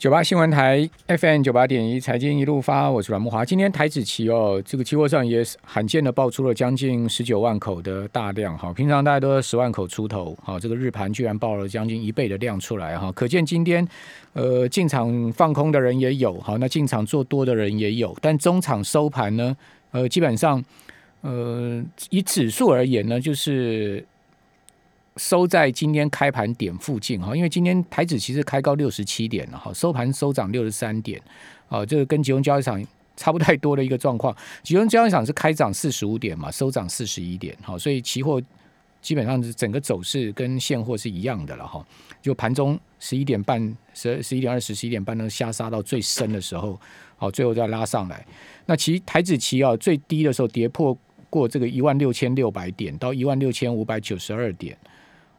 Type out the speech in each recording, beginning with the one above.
九八新闻台 FM 九八点一财经一路发，我是阮木华。今天台指期哦，这个期货上也罕见的爆出了将近十九万口的大量哈，平常大家都十万口出头，好，这个日盘居然爆了将近一倍的量出来哈，可见今天呃进场放空的人也有，好，那进场做多的人也有，但中场收盘呢，呃，基本上呃以指数而言呢，就是。收在今天开盘点附近哈，因为今天台指其实开高六十七点了哈，收盘收涨六十三点，啊，这个跟集中交易场差不太多的一个状况。集中交易场是开涨四十五点嘛，收涨四十一点，好，所以期货基本上是整个走势跟现货是一样的了哈。就盘中十一点半、十十一点二十、十一点半能下杀到最深的时候，好，最后再拉上来。那其台指期啊最低的时候跌破过这个一万六千六百点到一万六千五百九十二点。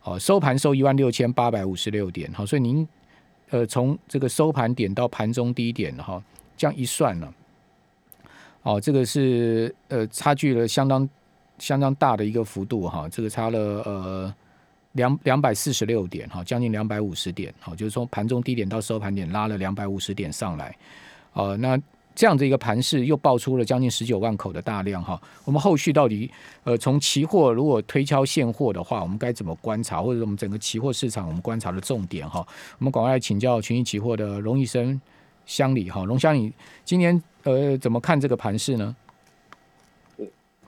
哦，收盘收一万六千八百五十六点，好，所以您呃从这个收盘点到盘中低点哈，这样一算呢，哦，这个是呃差距了相当相当大的一个幅度哈，这个差了呃两两百四十六点哈，将近两百五十点，好，就是从盘中低点到收盘点拉了两百五十点上来，哦，那。这样的一个盘势又爆出了将近十九万口的大量哈，我们后续到底呃从期货如果推敲现货的话，我们该怎么观察，或者我们整个期货市场我们观察的重点哈？我们赶快请教群益期货的龙医生乡里哈，龙乡里今年呃怎么看这个盘势呢？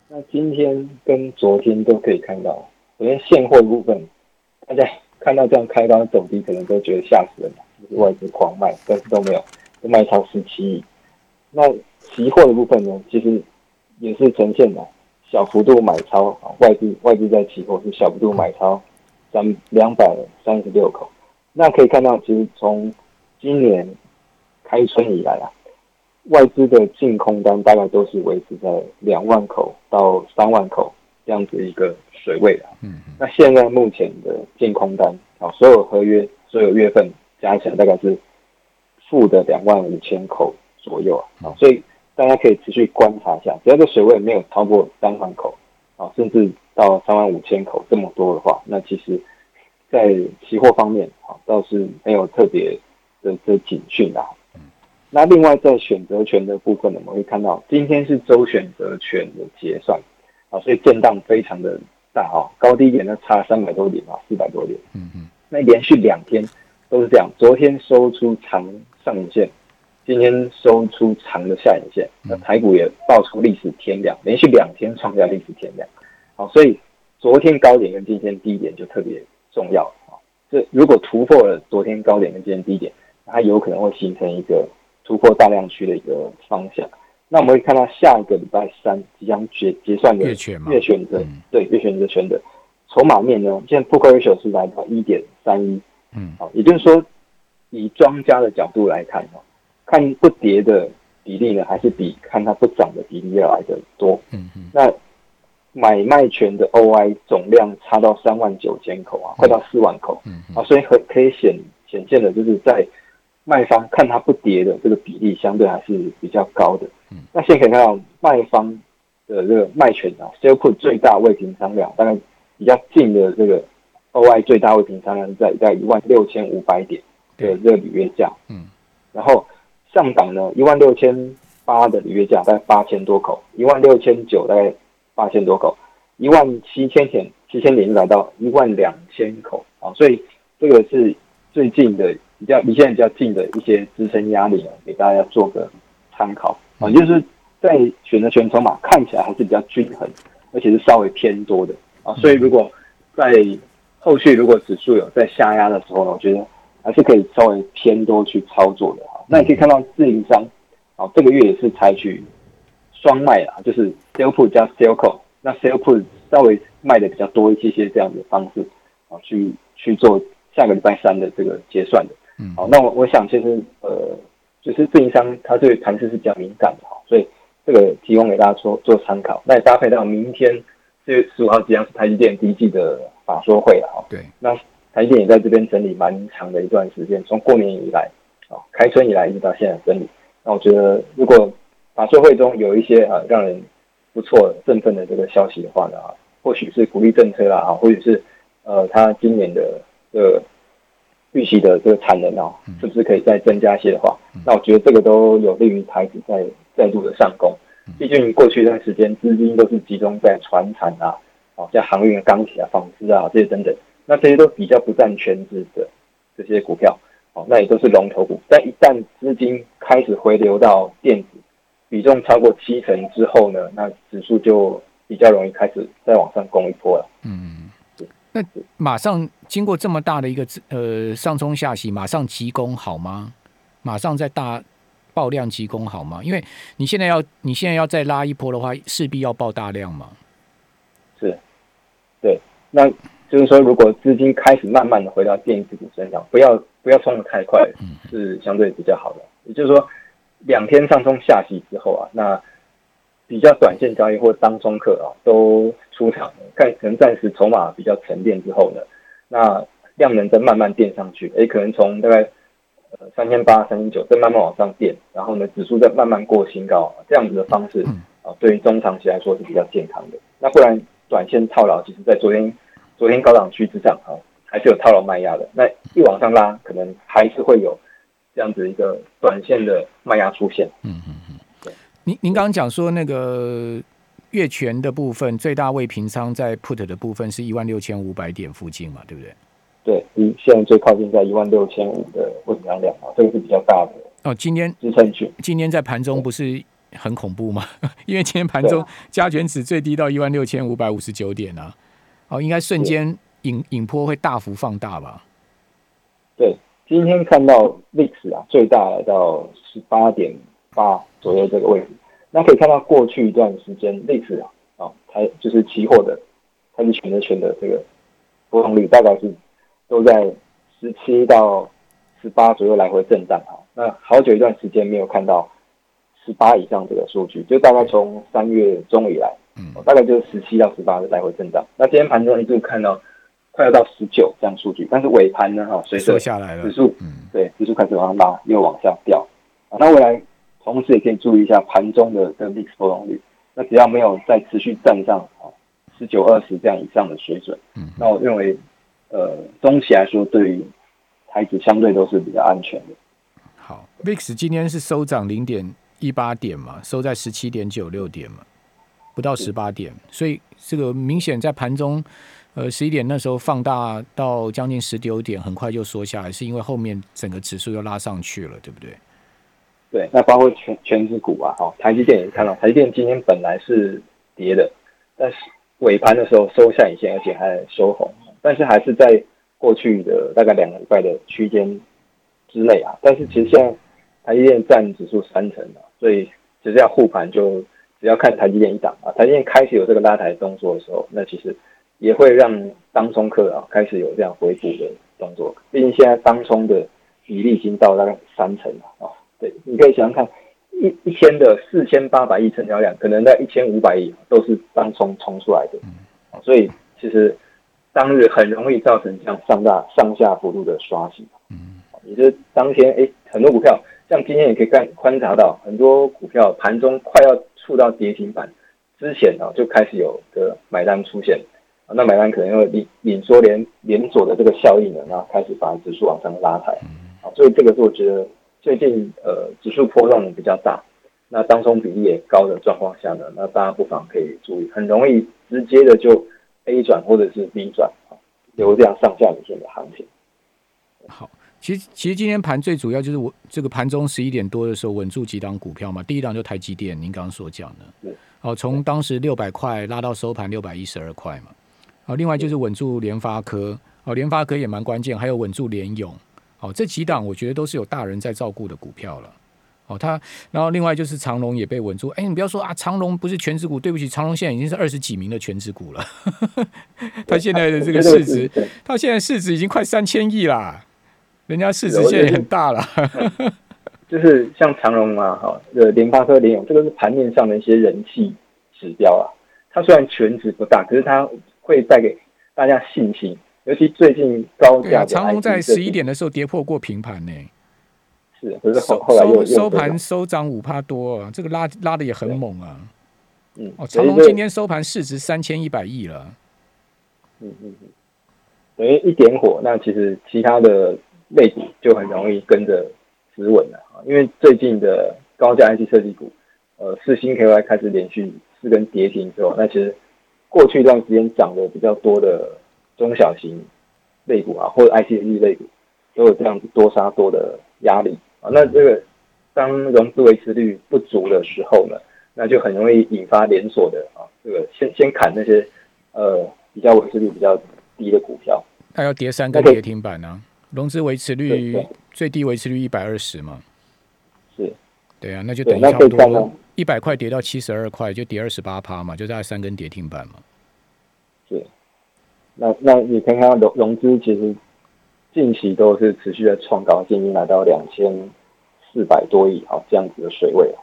那今天跟昨天都可以看到，昨天现货部分大家看到这样开高走低，可能都觉得吓死人了，就是外资狂卖，但是都没有都卖超十七亿。那期货的部分呢，其实也是呈现了小幅度买超啊，外资外资在期货是小幅度买超三两百三十六口。那可以看到，其实从今年开春以来啊，外资的净空单大概都是维持在两万口到三万口这样子一个水位啊。嗯。那现在目前的净空单啊，所有合约所有月份加起来大概是负的两万五千口。左右啊，所以大家可以持续观察一下，只要这水位没有超过三万口啊，甚至到三万五千口这么多的话，那其实，在期货方面啊，倒是没有特别的这警讯啊。那另外在选择权的部分呢，我们会看到今天是周选择权的结算啊，所以震荡非常的大啊，高低点呢差三百多点啊，四百多点。嗯嗯，那连续两天都是这样，昨天收出长上影线。今天收出长的下影线，那台股也爆出历史天量，连续两天创下历史天量。好，所以昨天高点跟今天低点就特别重要啊。这如果突破了昨天高点跟今天低点，它有可能会形成一个突破大量区的一个方向。那我们会看到下一个礼拜三即将结结算的月选择，对月选择权的筹码面呢，现在 put ratio 是来到一点三一，嗯，好，也就是说以庄家的角度来看哦。看不跌的比例呢，还是比看它不涨的比例要来的多。嗯嗯。那买卖权的 OI 总量差到三万九千口啊，快到四万口。嗯啊，所以很可以显显现的，就是在卖方看它不跌的这个比例相对还是比较高的。嗯。那现在可以看到卖方的这个卖权啊，sell put 最大未平仓量大概比较近的这个 OI 最大未平仓量在在一万六千五百点的这个履约价。嗯。然后。上涨呢，一万六千八的履约价大概八千多口，一万六千九大概八千多口，一万七千点七千点就来到一万两千口啊，所以这个是最近的比较离现在比较近的一些支撑压力啊，给大家做个参考啊，就是在选择权筹码看起来还是比较均衡，而且是稍微偏多的啊，所以如果在后续如果指数有在下压的时候呢，我觉得还是可以稍微偏多去操作的。那你可以看到自营商，啊，这个月也是采取双卖啦，就是 sell put 加 sell call，那 sell put 稍微卖的比较多一些些这样的方式，啊，去去做下个礼拜三的这个结算的。嗯，好，那我我想其实呃，就是自营商他对盘势是比较敏感的哈，所以这个提供给大家做做参考。那也搭配到明天四月十五号即将是台积电第一季的法说会了哈。对，那台积电也在这边整理蛮长的一段时间，从过年以来。开春以来一直到现在整理，那我觉得如果法说会中有一些啊让人不错振奋的这个消息的话呢啊，或许是鼓励政策啦啊，或者是呃他今年的呃预期的这个产能啊，是不是可以再增加些的话，那我觉得这个都有利于台子在再度的上攻。毕竟过去一段时间资金都是集中在船产啊，哦，像航运、钢铁啊、纺织啊这些等等，那这些都比较不占全值的这些股票，哦，那也都是龙头股。但一旦资金开始回流到电子，比重超过七成之后呢，那指数就比较容易开始再往上攻一波了。嗯，那马上经过这么大的一个呃上冲下洗，马上急攻好吗？马上再大。爆量急攻好吗？因为你现在要你现在要再拉一波的话，势必要爆大量嘛。是，对，那就是说，如果资金开始慢慢的回到电子股身上，不要不要冲的太快，是相对比较好的。也就是说，两天上冲下洗之后啊，那比较短线交易或当中客啊都出场，看可能暂时筹码比较沉淀之后呢，那量能再慢慢垫上去，哎，可能从大概。呃，三千八、三千九，再慢慢往上垫，然后呢，指数再慢慢过新高，这样子的方式啊，对于中长期来说是比较健康的。那不然，短线套牢，其实在昨天昨天高档区之上啊，还是有套牢卖压的。那一往上拉，可能还是会有这样子一个短线的卖压出现。嗯嗯嗯。对，您您刚刚讲说那个月权的部分，最大未平仓在 put 的部分是一万六千五百点附近嘛，对不对？对，离现在最靠近在一万六千五的未平仓量啊，这个是比较大的哦。今天支撑区，今天在盘中不是很恐怖吗？因为今天盘中加权指最低到一万六千五百五十九点啊，哦，应该瞬间引引波会大幅放大吧？对，今天看到历史啊，最大来到十八点八左右这个位置，那可以看到过去一段时间历史啊，啊，它就是期货的，它是选择权的这个波动率大概是。都在十七到十八左右来回震荡哈，那好久一段时间没有看到十八以上这个数据，就大概从三月中以来，嗯，大概就是十七到十八的来回震荡。那今天盘中一度看到快要到十九这样数据，但是尾盘呢，哈，随着下来了，指数，嗯，对，指数开始往上拉，又往下掉。啊，那未来同时也可以注意一下盘中的这个 VIX 波动率，那只要没有再持续站上啊十九二十这样以上的水准，嗯，那我认为。呃，中期来说，对于台指相对都是比较安全的。好，VIX 今天是收涨零点一八点嘛，收在十七点九六点嘛，不到十八点，所以这个明显在盘中，呃，十一点那时候放大到将近十九点，很快就缩下来，是因为后面整个指数又拉上去了，对不对？对，那包括全全指股啊，哈，台积电也看到，台积电今天本来是跌的，但是尾盘的时候收下影线，而且还收红。但是还是在过去的大概两个礼拜的区间之内啊。但是其实现在台积电占指数三成啊，所以其实要护盘就只要看台积电一档啊。台积电开始有这个拉抬动作的时候，那其实也会让当冲客啊开始有这样回补的动作。毕竟现在当冲的比例已经到大概三成了啊。对，你可以想想看，一一天的四千八百亿成交量，可能在一千五百亿都是当冲冲出来的。所以其实。当日很容易造成这样上大上下幅度的刷洗，嗯，也就是当天哎，很多股票像今天也可以看观察到，很多股票盘中快要触到跌停板之前啊，就开始有的买单出现，啊，那买单可能会引引说连连锁的这个效应呢，然后开始把指数往上拉抬，啊，所以这个是我觉得最近呃指数波动比较大，那当中比例也高的状况下呢，那大家不妨可以注意，很容易直接的就。A 转或者是 B 转啊，有这样上下影线的行情。好，其实其实今天盘最主要就是我这个盘中十一点多的时候稳住几档股票嘛，第一档就台积电，您刚刚所讲的，哦，从当时六百块拉到收盘六百一十二块嘛，哦，另外就是稳住联发科，哦，联发科也蛮关键，还有稳住联勇，哦，这几档我觉得都是有大人在照顾的股票了。哦，它，然后另外就是长隆也被稳住。哎，你不要说啊，长隆不是全职股，对不起，长隆现在已经是二十几名的全职股了。它现在的这个市值，它现在市值已经快三千亿啦，人家市值现在很大了。就是像长隆啊，哈，呃，联发科、联咏，这个是盘面上的一些人气指标啊。它虽然全值不大，可是它会带给大家信心，尤其最近高价。长虹在十一点的时候跌破过平盘呢。是，可是后后来又收盘收涨五帕多，这个拉拉的也很猛啊。嗯，哦，长虹今天收盘市值三千一百亿了。嗯嗯嗯，等于一点火，那其实其他的类股就很容易跟着止稳了啊，因为最近的高价 IC 设计股，呃，四星 KY 开始连续四根跌停之后，那其实过去一段时间涨得比较多的中小型类股啊，或者 IC 设计类股，都有这样子多杀多的压力啊。那这个当融资维持率不足的时候呢，那就很容易引发连锁的啊，这个先先砍那些呃比较维持率比较低的股票。它要跌三个跌停板呢，融资维持率最低维持率一百二十嘛，是，对啊，那就等于差不多一百块跌到七十二块，就跌二十八趴嘛，就大概三根跌停板嘛。是，那那你看看融融资其实近期都是持续的创高，已经来到两千四百多亿啊这样子的水位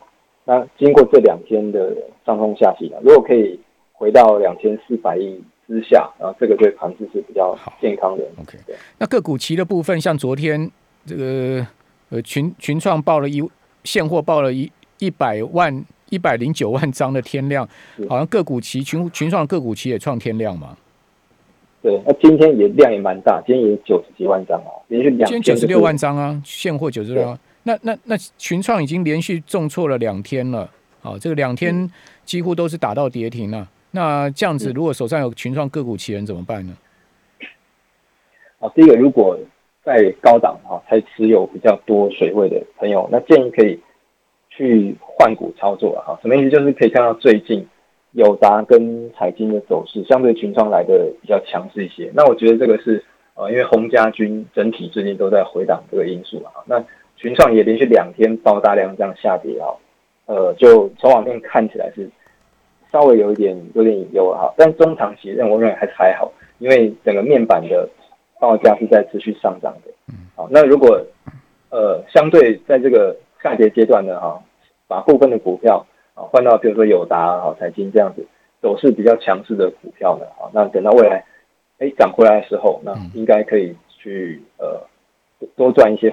那经过这两天的上冲下洗呢，如果可以回到两千四百亿。之下，然后这个对盘子是比较健康的。OK，那个股期的部分，像昨天这个呃群群创报了一现货报了一一百万一百零九万张的天量，好像个股期群群创个股期也创天量嘛。对，那今天也量也蛮大，今天也九十几万张啊，连续两今天九十六万张啊，现货九十六。那那那群创已经连续重挫了两天了，好，这个两天几乎都是打到跌停了。那这样子，如果手上有群创个股期人怎么办呢？啊，第一个，如果在高档啊，才持有比较多水位的朋友，那建议可以去换股操作了哈。什么意思？就是可以看到最近友达跟财经的走势相对群创来的比较强势一些。那我觉得这个是呃，因为洪家军整体最近都在回档这个因素啊。那群创也连续两天爆大量这样下跌啊，呃，就从网面看起来是。稍微有一点有点隐忧哈，但中长期认我认为还是还好，因为整个面板的报价是在持续上涨的。好，那如果呃相对在这个下跌阶段呢哈，把部分的股票啊换到比如说友达啊、财经这样子走势比较强势的股票呢，啊，那等到未来哎涨回来的时候，那应该可以去呃多赚一些。